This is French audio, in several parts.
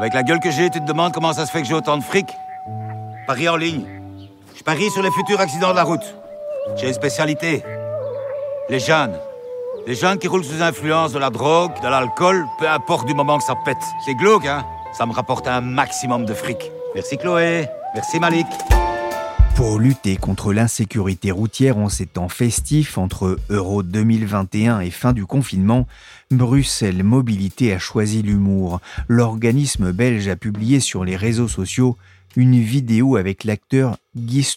Avec la gueule que j'ai, tu te demandes comment ça se fait que j'ai autant de fric? Paris en ligne. Je parie sur les futurs accidents de la route. J'ai une spécialité. Les jeunes. Les jeunes qui roulent sous influence de la drogue, de l'alcool, peu importe du moment que ça pète. C'est glauque, hein? Ça me rapporte un maximum de fric. Merci Chloé. Merci Malik. Pour lutter contre l'insécurité routière en ces temps festifs entre Euro 2021 et fin du confinement, Bruxelles Mobilité a choisi l'humour. L'organisme belge a publié sur les réseaux sociaux une vidéo avec l'acteur Guy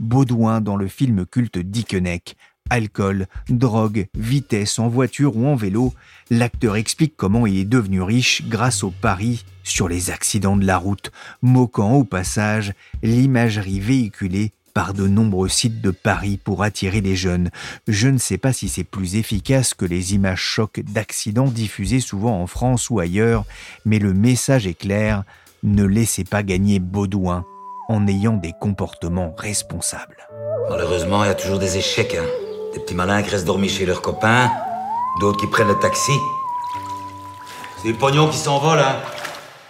Baudouin dans le film culte Dickeneck. Alcool, drogue, vitesse en voiture ou en vélo, l'acteur explique comment il est devenu riche grâce au pari sur les accidents de la route, moquant au passage l'imagerie véhiculée par de nombreux sites de paris pour attirer les jeunes. Je ne sais pas si c'est plus efficace que les images chocs d'accidents diffusées souvent en France ou ailleurs, mais le message est clair, ne laissez pas gagner Baudouin en ayant des comportements responsables. Malheureusement, il y a toujours des échecs. Hein. Des petits malins qui restent dormir chez leurs copains, d'autres qui prennent le taxi. C'est le pognon qui s'envole, hein.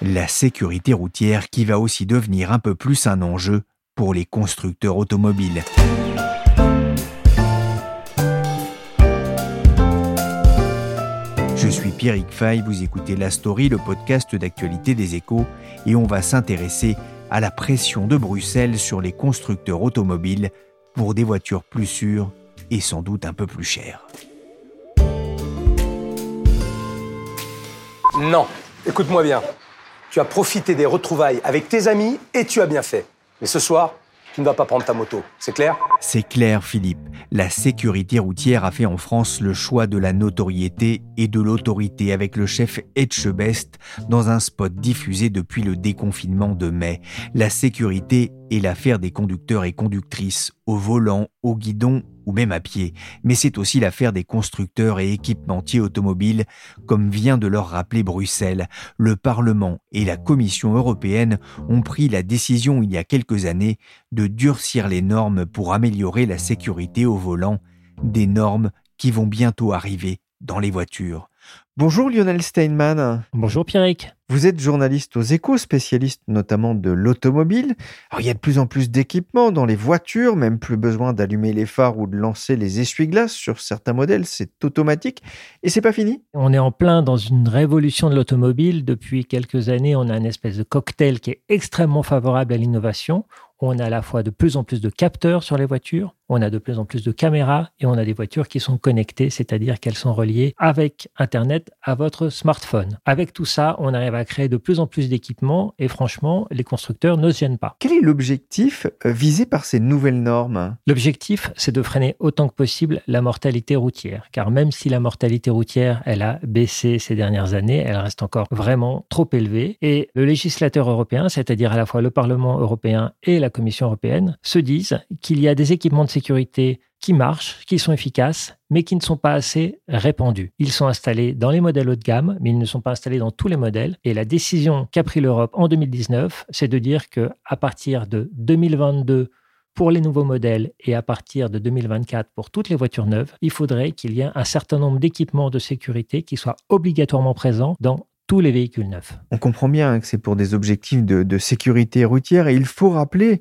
La sécurité routière qui va aussi devenir un peu plus un enjeu pour les constructeurs automobiles. Je suis Pierrick Fay, vous écoutez La Story, le podcast d'actualité des échos, et on va s'intéresser à la pression de Bruxelles sur les constructeurs automobiles pour des voitures plus sûres et sans doute un peu plus chères. Non, écoute-moi bien. Tu as profité des retrouvailles avec tes amis et tu as bien fait. Mais ce soir, tu ne vas pas prendre ta moto, c'est clair? C'est clair, Philippe. La sécurité routière a fait en France le choix de la notoriété et de l'autorité avec le chef Etchebest dans un spot diffusé depuis le déconfinement de mai. La sécurité est l'affaire des conducteurs et conductrices, au volant, au guidon ou même à pied, mais c'est aussi l'affaire des constructeurs et équipementiers automobiles, comme vient de leur rappeler Bruxelles. Le Parlement et la Commission européenne ont pris la décision il y a quelques années de durcir les normes pour améliorer la sécurité au volant, des normes qui vont bientôt arriver dans les voitures. Bonjour Lionel Steinman. Bonjour Pierrick. Vous êtes journaliste aux échos, spécialiste notamment de l'automobile. Il y a de plus en plus d'équipements dans les voitures, même plus besoin d'allumer les phares ou de lancer les essuie-glaces. Sur certains modèles, c'est automatique. Et c'est pas fini. On est en plein dans une révolution de l'automobile. Depuis quelques années, on a un espèce de cocktail qui est extrêmement favorable à l'innovation. On a à la fois de plus en plus de capteurs sur les voitures, on a de plus en plus de caméras et on a des voitures qui sont connectées, c'est-à-dire qu'elles sont reliées avec Internet à votre smartphone. Avec tout ça, on arrive à créer de plus en plus d'équipements et franchement, les constructeurs ne se gênent pas. Quel est l'objectif euh, visé par ces nouvelles normes? L'objectif, c'est de freiner autant que possible la mortalité routière, car même si la mortalité routière, elle a baissé ces dernières années, elle reste encore vraiment trop élevée. Et le législateur européen, c'est-à-dire à la fois le Parlement européen et la Commission européenne, se disent qu'il y a des équipements de sécurité qui marchent, qui sont efficaces, mais qui ne sont pas assez répandus. Ils sont installés dans les modèles haut de gamme, mais ils ne sont pas installés dans tous les modèles. Et la décision qu'a pris l'Europe en 2019, c'est de dire que à partir de 2022 pour les nouveaux modèles et à partir de 2024 pour toutes les voitures neuves, il faudrait qu'il y ait un certain nombre d'équipements de sécurité qui soient obligatoirement présents dans tous les véhicules neufs. On comprend bien que c'est pour des objectifs de, sécurité routière et il faut rappeler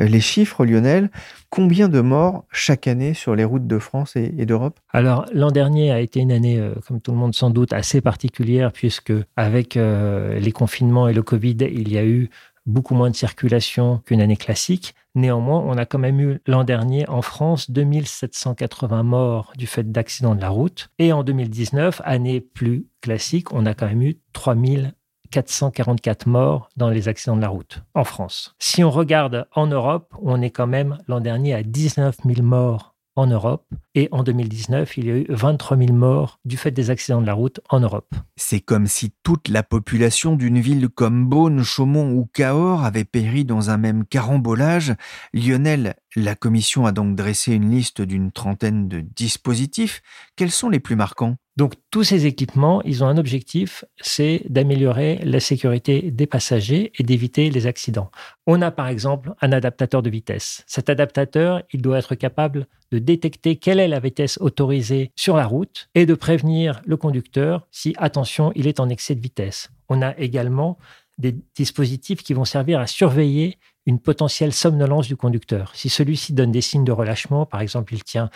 euh, les chiffres, Lionel. Combien de morts chaque année sur les routes de France et, d'Europe? Alors l'an dernier a été une année, euh, comme tout le monde sans doute, assez particulière puisque avec euh, les confinements et le Covid, il y a eu beaucoup moins de circulation qu'une année classique. Néanmoins, on a quand même eu l'an dernier en France 2780 morts du fait d'accidents de la route. Et en 2019, année plus classique, on a quand même eu 3444 morts dans les accidents de la route en France. Si on regarde en Europe, on est quand même l'an dernier à 19 000 morts en Europe. Et en 2019, il y a eu 23 000 morts du fait des accidents de la route en Europe. C'est comme si toute la population d'une ville comme Beaune, Chaumont ou Cahors avait péri dans un même carambolage. Lionel, la commission a donc dressé une liste d'une trentaine de dispositifs. Quels sont les plus marquants? Donc tous ces équipements, ils ont un objectif, c'est d'améliorer la sécurité des passagers et d'éviter les accidents. On a par exemple un adaptateur de vitesse. Cet adaptateur, il doit être capable de détecter quelle est la vitesse autorisée sur la route et de prévenir le conducteur si, attention, il est en excès de vitesse. On a également des dispositifs qui vont servir à surveiller une potentielle somnolence du conducteur. Si celui-ci donne des signes de relâchement, par exemple, il tient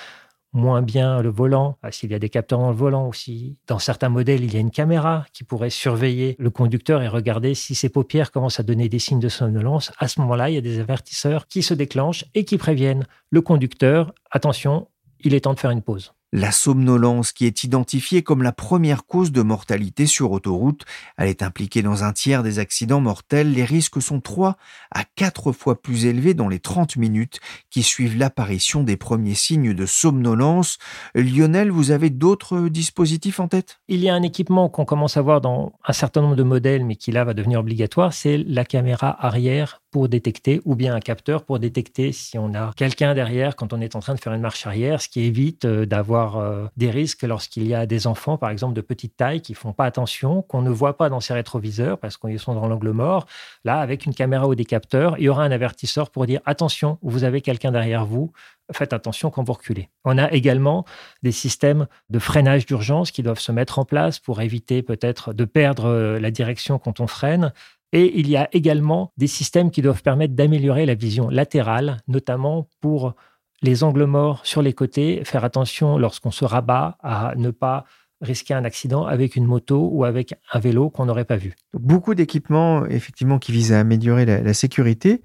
moins bien le volant, ah, s'il y a des capteurs dans le volant aussi. Dans certains modèles, il y a une caméra qui pourrait surveiller le conducteur et regarder si ses paupières commencent à donner des signes de somnolence. À ce moment-là, il y a des avertisseurs qui se déclenchent et qui préviennent le conducteur, attention, il est temps de faire une pause. La somnolence, qui est identifiée comme la première cause de mortalité sur autoroute, elle est impliquée dans un tiers des accidents mortels. Les risques sont 3 à 4 fois plus élevés dans les 30 minutes qui suivent l'apparition des premiers signes de somnolence. Lionel, vous avez d'autres dispositifs en tête? Il y a un équipement qu'on commence à voir dans un certain nombre de modèles, mais qui là va devenir obligatoire, c'est la caméra arrière pour détecter, ou bien un capteur pour détecter si on a quelqu'un derrière quand on est en train de faire une marche arrière, ce qui évite euh, d'avoir euh, des risques lorsqu'il y a des enfants, par exemple, de petite taille, qui font pas attention, qu'on ne voit pas dans ces rétroviseurs parce qu'ils sont dans l'angle mort. Là, avec une caméra ou des capteurs, il y aura un avertisseur pour dire attention, vous avez quelqu'un derrière vous, faites attention quand vous reculez. On a également des systèmes de freinage d'urgence qui doivent se mettre en place pour éviter peut-être de perdre euh, la direction quand on freine. Et il y a également des systèmes qui doivent permettre d'améliorer la vision latérale, notamment pour les angles morts sur les côtés. Faire attention lorsqu'on se rabat à ne pas risquer un accident avec une moto ou avec un vélo qu'on n'aurait pas vu. Beaucoup d'équipements, effectivement, qui visent à améliorer la, la sécurité.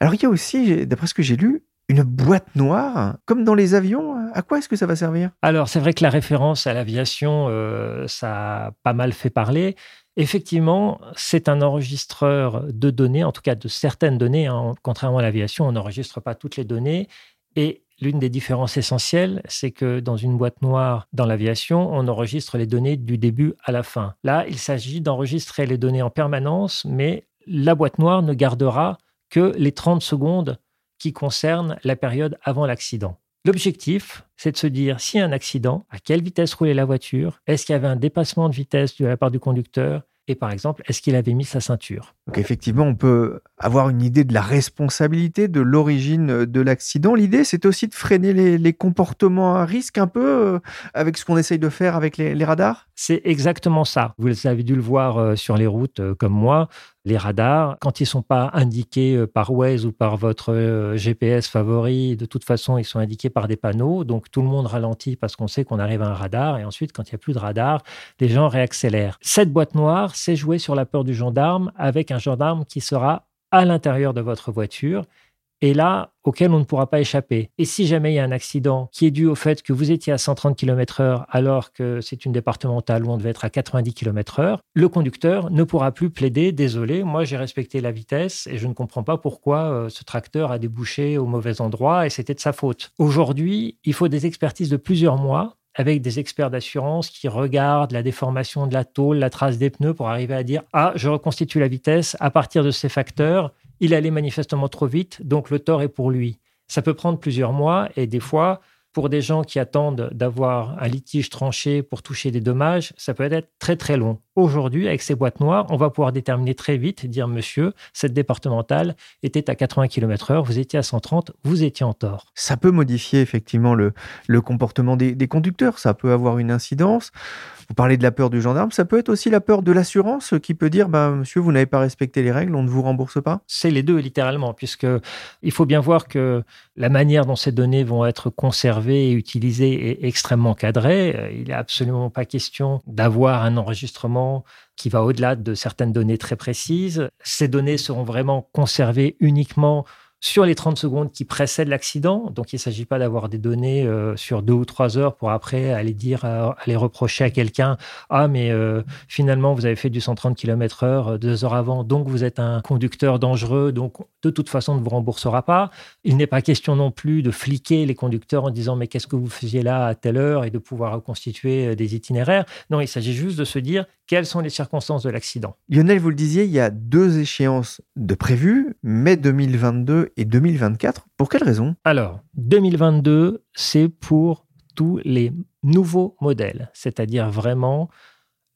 Alors, il y a aussi, d'après ce que j'ai lu, une boîte noire, comme dans les avions. À quoi est-ce que ça va servir? Alors, c'est vrai que la référence à l'aviation, euh, ça a pas mal fait parler. Effectivement, c'est un enregistreur de données, en tout cas de certaines données. Hein. Contrairement à l'aviation, on n'enregistre pas toutes les données. Et l'une des différences essentielles, c'est que dans une boîte noire dans l'aviation, on enregistre les données du début à la fin. Là, il s'agit d'enregistrer les données en permanence, mais la boîte noire ne gardera que les 30 secondes qui concernent la période avant l'accident. L'objectif, c'est de se dire a un accident, à quelle vitesse roulait la voiture, est-ce qu'il y avait un dépassement de vitesse de la part du conducteur, et par exemple, est-ce qu'il avait mis sa ceinture? Effectivement, on peut avoir une idée de la responsabilité, de l'origine de l'accident. L'idée, c'est aussi de freiner les, comportements à risque un peu euh, avec ce qu'on essaye de faire avec les, radars? C'est exactement ça. Vous avez dû le voir euh, sur les routes euh, comme moi. Les radars, quand ils ne sont pas indiqués par Waze ou par votre GPS favori, de toute façon, ils sont indiqués par des panneaux. Donc tout le monde ralentit parce qu'on sait qu'on arrive à un radar. Et ensuite, quand il n'y a plus de radar, les gens réaccélèrent. Cette boîte noire, c'est jouer sur la peur du gendarme avec un gendarme qui sera à l'intérieur de votre voiture et là, auquel on ne pourra pas échapper. Et si jamais il y a un accident qui est dû au fait que vous étiez à 130 km/h alors que c'est une départementale où on devait être à 90 km/h, le conducteur ne pourra plus plaider Désolé, moi j'ai respecté la vitesse et je ne comprends pas pourquoi euh, ce tracteur a débouché au mauvais endroit et c'était de sa faute. Aujourd'hui, il faut des expertises de plusieurs mois avec des experts d'assurance qui regardent la déformation de la tôle, la trace des pneus pour arriver à dire Ah, je reconstitue la vitesse à partir de ces facteurs. Il allait manifestement trop vite, donc le tort est pour lui. Ça peut prendre plusieurs mois et des fois, pour des gens qui attendent d'avoir un litige tranché pour toucher des dommages, ça peut être très très long. Aujourd'hui, avec ces boîtes noires, on va pouvoir déterminer très vite, dire monsieur, cette départementale était à 80 km/h, vous étiez à 130, vous étiez en tort. Ça peut modifier effectivement le, le comportement des, des, conducteurs, ça peut avoir une incidence. Vous parlez de la peur du gendarme, ça peut être aussi la peur de l'assurance qui peut dire bah, monsieur, vous n'avez pas respecté les règles, on ne vous rembourse pas C'est les deux littéralement, puisque il faut bien voir que la manière dont ces données vont être conservées et utilisées est extrêmement cadrée. Il n'est absolument pas question d'avoir un enregistrement qui va au-delà de certaines données très précises. Ces données seront vraiment conservées uniquement sur les 30 secondes qui précèdent l'accident. Donc, il ne s'agit pas d'avoir des données euh, sur deux ou trois heures pour après aller dire, euh, aller reprocher à quelqu'un Ah, mais euh, finalement, vous avez fait du 130 km/h deux heures avant, donc vous êtes un conducteur dangereux, donc de toute façon, on ne vous remboursera pas. Il n'est pas question non plus de fliquer les conducteurs en disant Mais qu'est-ce que vous faisiez là à telle heure? et de pouvoir reconstituer des itinéraires. Non, il s'agit juste de se dire quelles sont les circonstances de l'accident. Lionel, vous le disiez, il y a deux échéances de prévues, mai 2022 et 2024. Pour quelles raisons Alors, 2022, c'est pour tous les nouveaux modèles, c'est-à-dire vraiment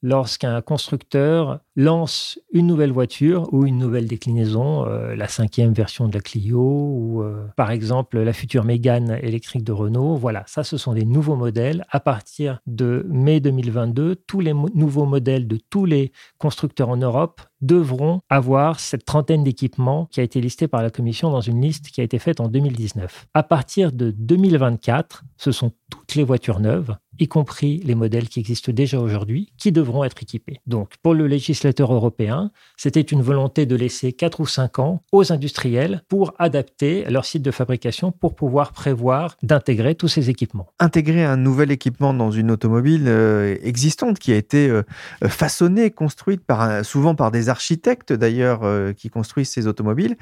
lorsqu'un constructeur lance une nouvelle voiture ou une nouvelle déclinaison, euh, la cinquième version de la Clio ou euh, par exemple la future Mégane électrique de Renault. Voilà, ça ce sont des nouveaux modèles. À partir de mai 2022, tous les nouveaux modèles de tous les constructeurs en Europe devront avoir cette trentaine d'équipements qui a été listée par la Commission dans une liste qui a été faite en 2019. À partir de 2024, ce sont toutes les voitures neuves y compris les modèles qui existent déjà aujourd'hui, qui devront être équipés. Donc, pour le législateur européen, c'était une volonté de laisser 4 ou 5 ans aux industriels pour adapter leur site de fabrication pour pouvoir prévoir d'intégrer tous ces équipements. Intégrer un nouvel équipement dans une automobile euh, existante qui a été euh, façonnée, construite par, souvent par des architectes d'ailleurs euh, qui construisent ces automobiles,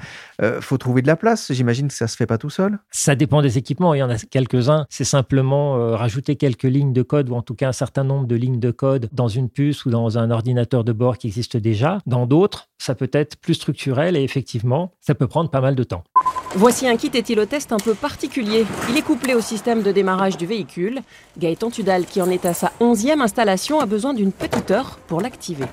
faut trouver de la place. J'imagine que ça se fait pas tout seul. Ça dépend des équipements. Il y en a quelques-uns. C'est simplement rajouter quelques lignes de code, ou en tout cas un certain nombre de lignes de code dans une puce ou dans un ordinateur de bord qui existe déjà. Dans d'autres, ça peut être plus structurel et effectivement, ça peut prendre pas mal de temps. Voici un kit éthylotest un peu particulier. Il est couplé au système de démarrage du véhicule. Gaëtan Tudal, qui en est à sa onzième installation, a besoin d'une petite heure pour l'activer.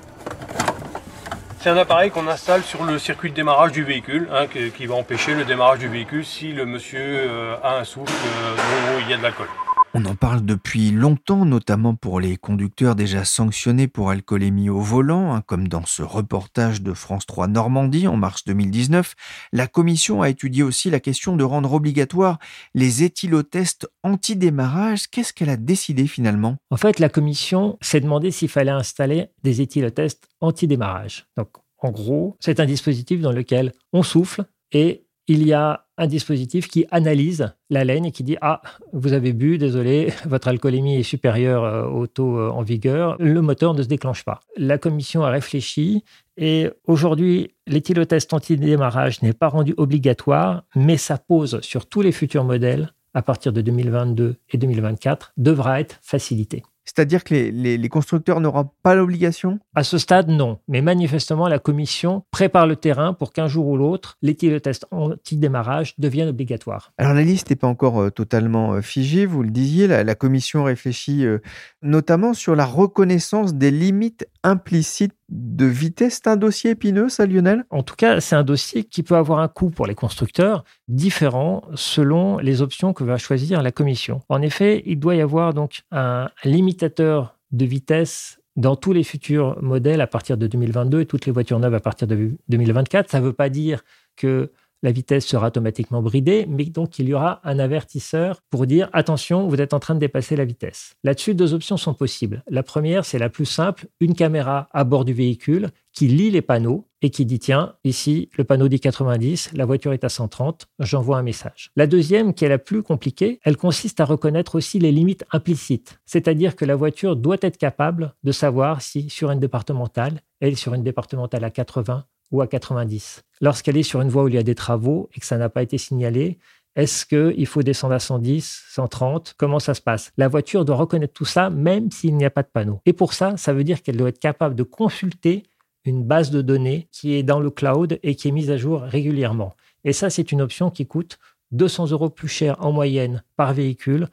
C'est un appareil qu'on installe sur le circuit de démarrage du véhicule, hein, qui va empêcher le démarrage du véhicule si le monsieur euh, a un souffle euh, où il y a de l'alcool. On en parle depuis longtemps, notamment pour les conducteurs déjà sanctionnés pour alcoolémie au volant, hein, comme dans ce reportage de France 3 Normandie en mars 2019. La commission a étudié aussi la question de rendre obligatoire les éthylotests anti-démarrage. Qu'est-ce qu'elle a décidé finalement? En fait, la commission s'est demandé s'il fallait installer des éthylotests anti-démarrage. Donc, en gros, c'est un dispositif dans lequel on souffle et il y a un dispositif qui analyse la laine et qui dit Ah, vous avez bu, désolé, votre alcoolémie est supérieure euh, au taux euh, en vigueur, le moteur ne se déclenche pas. La commission a réfléchi et aujourd'hui, l'éthylotest anti-démarrage n'est pas rendu obligatoire, mais ça pose sur tous les futurs modèles à partir de 2022 et 2024 devra être facilité. C'est-à-dire que les, constructeurs n'auront pas l'obligation? À ce stade, non. Mais manifestement, la Commission prépare le terrain pour qu'un jour ou l'autre, l'éthylotest anti-démarrage devienne obligatoire. Alors la liste n'est pas encore euh, totalement euh, figée, vous le disiez. La, Commission réfléchit euh, notamment sur la reconnaissance des limites implicites de vitesse. C'est un dossier épineux, ça, Lionel? En tout cas, c'est un dossier qui peut avoir un coût pour les constructeurs différent selon les options que va choisir la commission. En effet, il doit y avoir donc un limitateur de vitesse dans tous les futurs modèles à partir de 2022 et toutes les voitures neuves à partir de 2024. Ça ne veut pas dire que la vitesse sera automatiquement bridée, mais donc il y aura un avertisseur pour dire attention, vous êtes en train de dépasser la vitesse. Là-dessus, deux options sont possibles. La première, c'est la plus simple, une caméra à bord du véhicule qui lit les panneaux et qui dit tiens, ici, le panneau dit 90, la voiture est à 130, j'envoie un message. La deuxième, qui est la plus compliquée, elle consiste à reconnaître aussi les limites implicites, c'est-à-dire que la voiture doit être capable de savoir si sur une départementale, elle sur une départementale à 80 ou à 90. Lorsqu'elle est sur une voie où il y a des travaux et que ça n'a pas été signalé, est-ce qu'il faut descendre à 110, 130 Comment ça se passe? La voiture doit reconnaître tout ça même s'il n'y a pas de panneau. Et pour ça, ça veut dire qu'elle doit être capable de consulter une base de données qui est dans le cloud et qui est mise à jour régulièrement. Et ça, c'est une option qui coûte 200 euros plus cher en moyenne par véhicule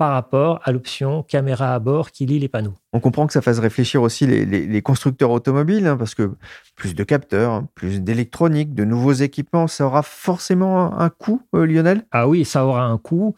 par rapport à l'option caméra à bord qui lit les panneaux. On comprend que ça fasse réfléchir aussi les, constructeurs automobiles, hein, parce que plus de capteurs, plus d'électronique, de nouveaux équipements, ça aura forcément un coût, euh, Lionel? Ah oui, ça aura un coût.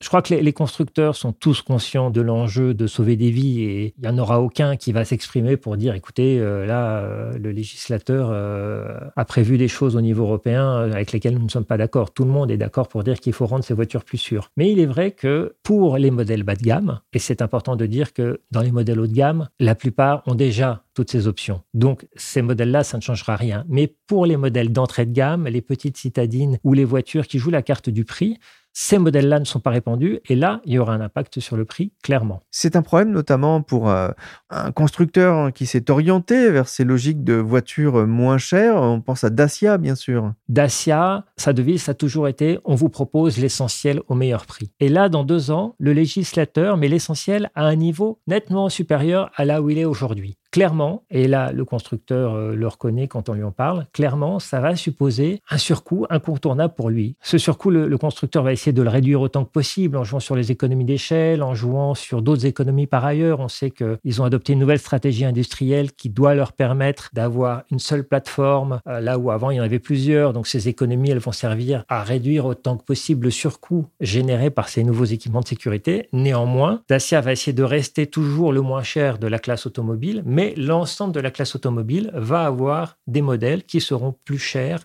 Je crois que les, constructeurs sont tous conscients de l'enjeu de sauver des vies et il n'y en aura aucun qui va s'exprimer pour dire écoutez, euh, là, euh, le législateur euh, a prévu des choses au niveau européen avec lesquelles nous ne sommes pas d'accord. Tout le monde est d'accord pour dire qu'il faut rendre ces voitures plus sûres. Mais il est vrai que pour les modèles bas de gamme, et c'est important de dire que dans les modèles haut de gamme, la plupart ont déjà toutes ces options. Donc ces modèles-là, ça ne changera rien. Mais pour les modèles d'entrée de gamme, les petites citadines ou les voitures qui jouent la carte du prix, ces modèles-là ne sont pas répandus et là, il y aura un impact sur le prix, clairement. C'est un problème notamment pour euh, un constructeur qui s'est orienté vers ces logiques de voitures moins chères. On pense à Dacia, bien sûr. Dacia, sa devise, ça a toujours été on vous propose l'essentiel au meilleur prix. Et là, dans deux ans, le législateur met l'essentiel à un niveau nettement supérieur à là où il est aujourd'hui. Clairement, et là le constructeur euh, le reconnaît quand on lui en parle, clairement ça va supposer un surcoût incontournable pour lui. Ce surcoût, le, constructeur va essayer de le réduire autant que possible en jouant sur les économies d'échelle, en jouant sur d'autres économies par ailleurs. On sait qu'ils ont adopté une nouvelle stratégie industrielle qui doit leur permettre d'avoir une seule plateforme, euh, là où avant il y en avait plusieurs. Donc ces économies, elles vont servir à réduire autant que possible le surcoût généré par ces nouveaux équipements de sécurité. Néanmoins, Dacia va essayer de rester toujours le moins cher de la classe automobile, l'ensemble de la classe automobile va avoir des modèles qui seront plus chers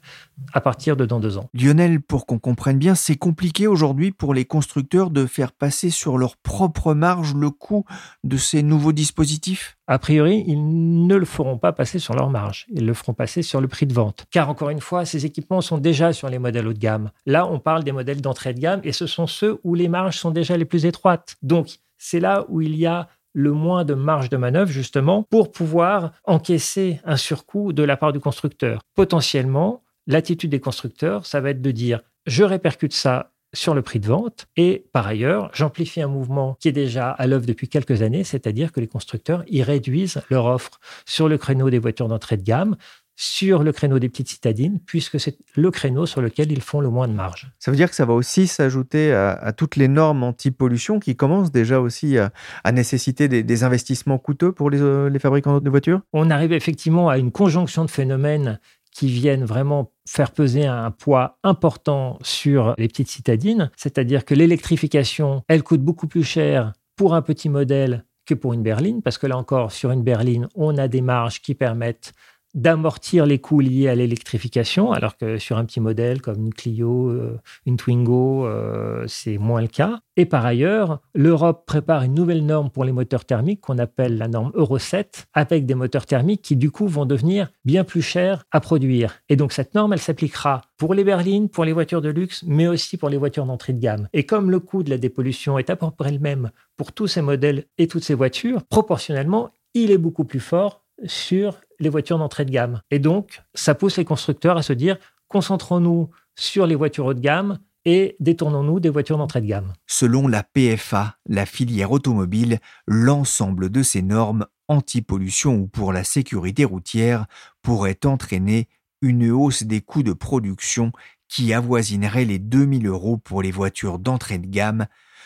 à partir de dans deux ans. Lionel, pour qu'on comprenne bien, c'est compliqué aujourd'hui pour les constructeurs de faire passer sur leur propre marge le coût de ces nouveaux dispositifs? A priori, ils ne le feront pas passer sur leur marge. Ils le feront passer sur le prix de vente. Car encore une fois, ces équipements sont déjà sur les modèles haut de gamme. Là, on parle des modèles d'entrée de gamme et ce sont ceux où les marges sont déjà les plus étroites. Donc, c'est là où il y a le moins de marge de manœuvre justement pour pouvoir encaisser un surcoût de la part du constructeur. Potentiellement, l'attitude des constructeurs, ça va être de dire je répercute ça sur le prix de vente. Et par ailleurs, j'amplifie un mouvement qui est déjà à l'œuvre depuis quelques années, c'est-à-dire que les constructeurs y réduisent leur offre sur le créneau des voitures d'entrée de gamme, sur le créneau des petites citadines, puisque c'est le créneau sur lequel ils font le moins de marge. Ça veut dire que ça va aussi s'ajouter à, toutes les normes anti-pollution qui commencent déjà aussi à, nécessiter des, investissements coûteux pour les, euh, les fabricants de voitures? On arrive effectivement à une conjonction de phénomènes qui viennent vraiment faire peser un poids important sur les petites citadines, c'est-à-dire que l'électrification, elle coûte beaucoup plus cher pour un petit modèle que pour une berline, parce que là encore, sur une berline, on a des marges qui permettent d'amortir les coûts liés à l'électrification, alors que sur un petit modèle comme une Clio, euh, une Twingo, euh, c'est moins le cas. Et par ailleurs, l'Europe prépare une nouvelle norme pour les moteurs thermiques qu'on appelle la norme Euro 7, avec des moteurs thermiques qui du coup vont devenir bien plus chers à produire. Et donc cette norme, elle s'appliquera pour les berlines, pour les voitures de luxe, mais aussi pour les voitures d'entrée de gamme. Et comme le coût de la dépollution est à peu près le même pour tous ces modèles et toutes ces voitures, proportionnellement, il est beaucoup plus fort sur les voitures d'entrée de gamme. Et donc, ça pousse les constructeurs à se dire, concentrons-nous sur les voitures haut de gamme et détournons-nous des voitures d'entrée de gamme. Selon la PFA, la filière automobile, l'ensemble de ces normes anti-pollution ou pour la sécurité routière pourrait entraîner une hausse des coûts de production qui avoisinerait les 2000 euros pour les voitures d'entrée de gamme.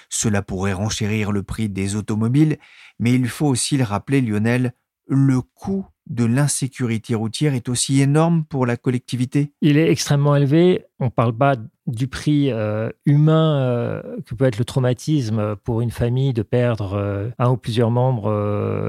Cela pourrait renchérir le prix des automobiles, mais il faut aussi le rappeler, Lionel, le coût de l'insécurité routière est aussi énorme pour la collectivité? Il est extrêmement élevé. On ne parle pas du prix euh, humain euh, que peut être le traumatisme pour une famille de perdre euh, un ou plusieurs membres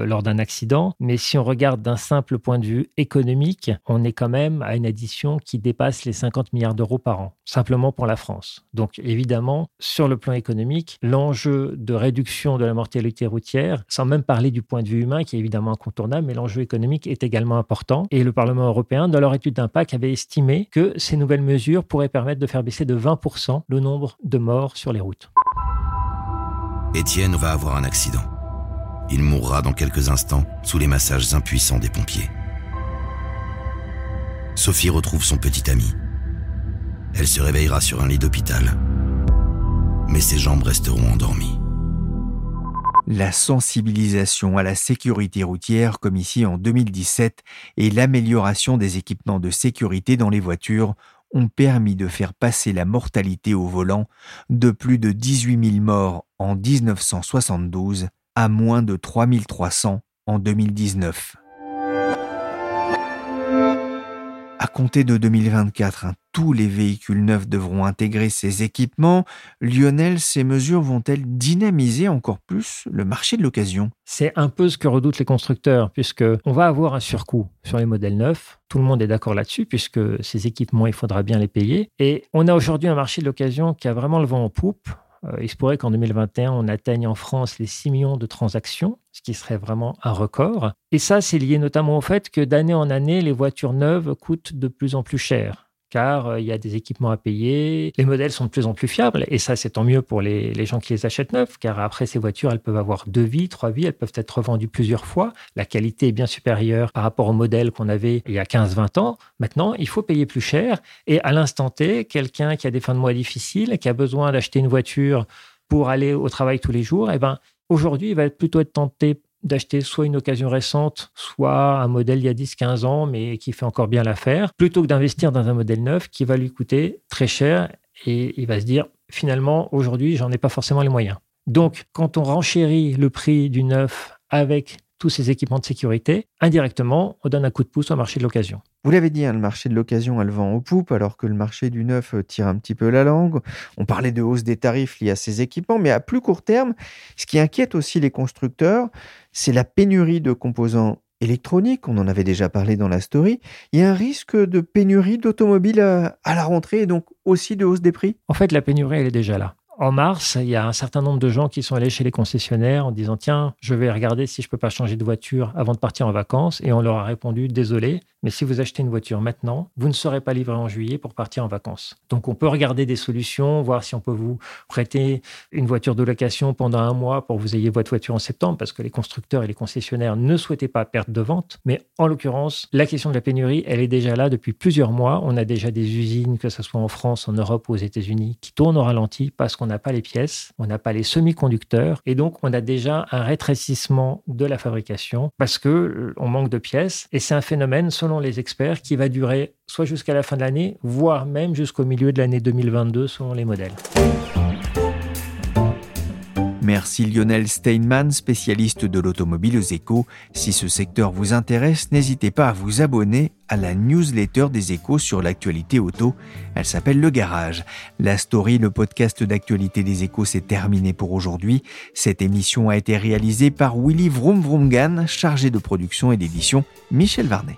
lors d'un accident. Mais si on regarde d'un simple point de vue économique, on est quand même à une addition qui dépasse les 50 milliards d'euros par an, simplement pour la France. Donc évidemment, sur le plan économique, l'enjeu de réduction de la mortalité routière, sans même parler du point de vue humain qui est évidemment incontournable, mais l'enjeu économique est également important. Et le Parlement européen, dans leur étude d'impact, avait estimé que ces nouvelles mesures pourraient permettre de faire baisser de 20% le nombre de morts sur les routes. Étienne va avoir un accident. Il mourra dans quelques instants sous les massages impuissants des pompiers. Sophie retrouve son petit ami. Elle se réveillera sur un lit d'hôpital. Mais ses jambes resteront endormies. La sensibilisation à la sécurité routière, comme ici en 2017, et l'amélioration des équipements de sécurité dans les voitures ont permis de faire passer la mortalité au volant de plus de 18 000 morts en 1972 à moins de 3 300 en 2019. Compter de 2024, hein, tous les véhicules neufs devront intégrer ces équipements. Lionel, ces mesures vont-elles dynamiser encore plus le marché de l'occasion? C'est un peu ce que redoutent les constructeurs, puisque on va avoir un surcoût sur les modèles neufs. Tout le monde est d'accord là-dessus, puisque ces équipements, il faudra bien les payer. Et on a aujourd'hui un marché de l'occasion qui a vraiment le vent en poupe. Euh, il se pourrait qu'en 2021, on atteigne en France les 6 millions de transactions, ce qui serait vraiment un record. Et ça, c'est lié notamment au fait que d'année en année, les voitures neuves coûtent de plus en plus cher car euh, il y a des équipements à payer, les modèles sont de plus en plus fiables, et ça c'est tant mieux pour les, les, gens qui les achètent neufs, car après ces voitures, elles peuvent avoir deux vies, trois vies, elles peuvent être revendues plusieurs fois, la qualité est bien supérieure par rapport au modèle qu'on avait il y a 15-20 ans, maintenant il faut payer plus cher, et à l'instant T, quelqu'un qui a des fins de mois difficiles, qui a besoin d'acheter une voiture pour aller au travail tous les jours, eh ben, aujourd'hui il va plutôt être tenté d'acheter soit une occasion récente, soit un modèle il y a 10-15 ans, mais qui fait encore bien l'affaire, plutôt que d'investir dans un modèle neuf qui va lui coûter très cher et il va se dire finalement aujourd'hui j'en ai pas forcément les moyens. Donc quand on renchérit le prix du neuf avec tous ces équipements de sécurité, indirectement, on donne un coup de pouce au marché de l'occasion. Vous l'avez dit, hein, le marché de l'occasion, elle vend aux poupes, alors que le marché du neuf euh, tire un petit peu la langue. On parlait de hausse des tarifs liés à ces équipements, mais à plus court terme, ce qui inquiète aussi les constructeurs, c'est la pénurie de composants électronique, on en avait déjà parlé dans la story, il y a un risque de pénurie d'automobiles à, à la rentrée et donc aussi de hausse des prix? En fait, la pénurie, elle est déjà là. En mars, il y a un certain nombre de gens qui sont allés chez les concessionnaires en disant Tiens, je vais regarder si je peux pas changer de voiture avant de partir en vacances. Et on leur a répondu Désolé, mais si vous achetez une voiture maintenant, vous ne serez pas livré en juillet pour partir en vacances. Donc on peut regarder des solutions, voir si on peut vous prêter une voiture de location pendant un mois pour que vous ayez votre voiture en septembre, parce que les constructeurs et les concessionnaires ne souhaitaient pas perdre de vente. Mais en l'occurrence, la question de la pénurie, elle est déjà là depuis plusieurs mois. On a déjà des usines, que ce soit en France, en Europe ou aux États-Unis, qui tournent au ralenti parce qu'on n'a pas les pièces, on n'a pas les semi-conducteurs, et donc on a déjà un rétrécissement de la fabrication parce que euh, on manque de pièces. Et c'est un phénomène, selon les experts, qui va durer soit jusqu'à la fin de l'année, voire même jusqu'au milieu de l'année 2022, selon les modèles. Merci Lionel Steinman, spécialiste de l'automobile aux échos. Si ce secteur vous intéresse, n'hésitez pas à vous abonner à la newsletter des échos sur l'actualité auto. Elle s'appelle Le Garage. La story, le podcast d'actualité des échos, s'est terminé pour aujourd'hui. Cette émission a été réalisée par Willy Vroom Vroomgan, chargé de production et d'édition Michel Varnet.